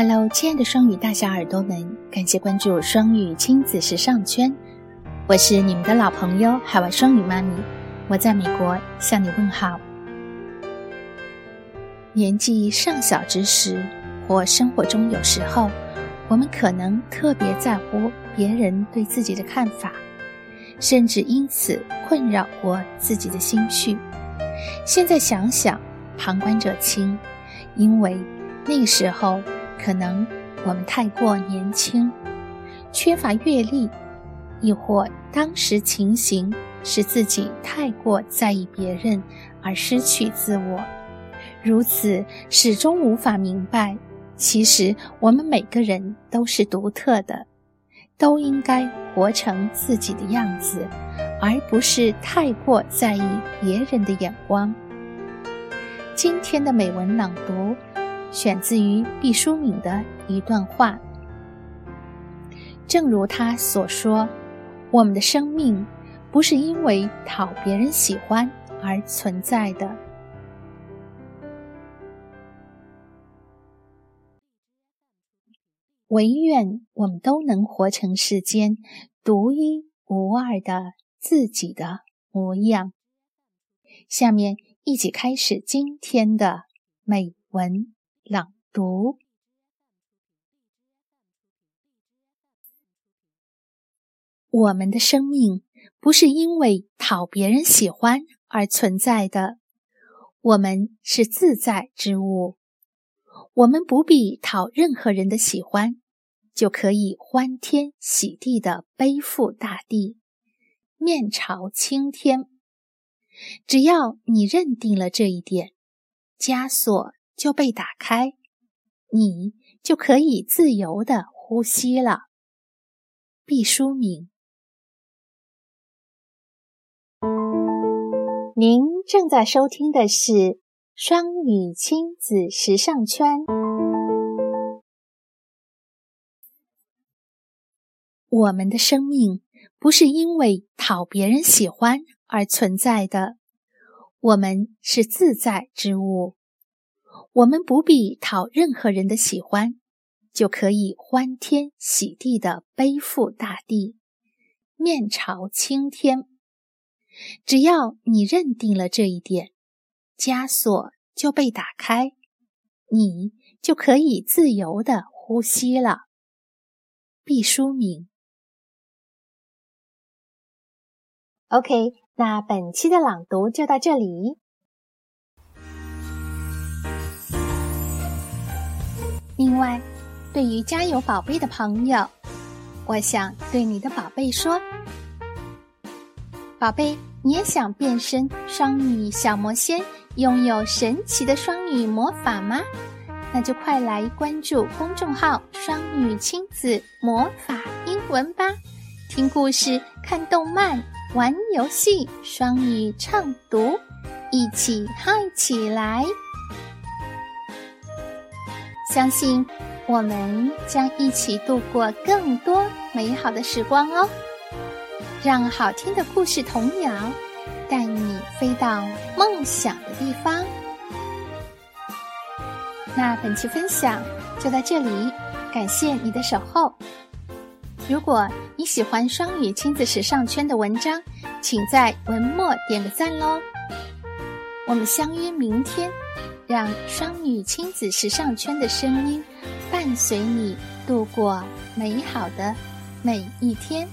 Hello，亲爱的双语大小耳朵们，感谢关注双语亲子时尚圈，我是你们的老朋友海外双语妈咪，我在美国向你问好。年纪尚小之时，或生活中有时候，我们可能特别在乎别人对自己的看法，甚至因此困扰过自己的心绪。现在想想，旁观者清，因为那个时候。可能我们太过年轻，缺乏阅历，亦或当时情形使自己太过在意别人而失去自我，如此始终无法明白，其实我们每个人都是独特的，都应该活成自己的样子，而不是太过在意别人的眼光。今天的美文朗读。选自于毕淑敏的一段话。正如他所说：“我们的生命不是因为讨别人喜欢而存在的。唯愿我们都能活成世间独一无二的自己的模样。”下面一起开始今天的美文。朗读。我们的生命不是因为讨别人喜欢而存在的，我们是自在之物。我们不必讨任何人的喜欢，就可以欢天喜地的背负大地，面朝青天。只要你认定了这一点，枷锁。就被打开，你就可以自由的呼吸了。毕淑敏，您正在收听的是双语亲子时尚圈。我们的生命不是因为讨别人喜欢而存在的，我们是自在之物。我们不必讨任何人的喜欢，就可以欢天喜地的背负大地，面朝青天。只要你认定了这一点，枷锁就被打开，你就可以自由的呼吸了。毕淑敏。OK，那本期的朗读就到这里。另外，对于家有宝贝的朋友，我想对你的宝贝说：“宝贝，你也想变身双语小魔仙，拥有神奇的双语魔法吗？那就快来关注公众号‘双语亲子魔法英文’吧，听故事、看动漫、玩游戏，双语畅读，一起嗨起来！”相信我们将一起度过更多美好的时光哦！让好听的故事童谣带你飞到梦想的地方。那本期分享就到这里，感谢你的守候。如果你喜欢双语亲子时尚圈的文章，请在文末点个赞喽！我们相约明天。让双语亲子时尚圈的声音伴随你度过美好的每一天。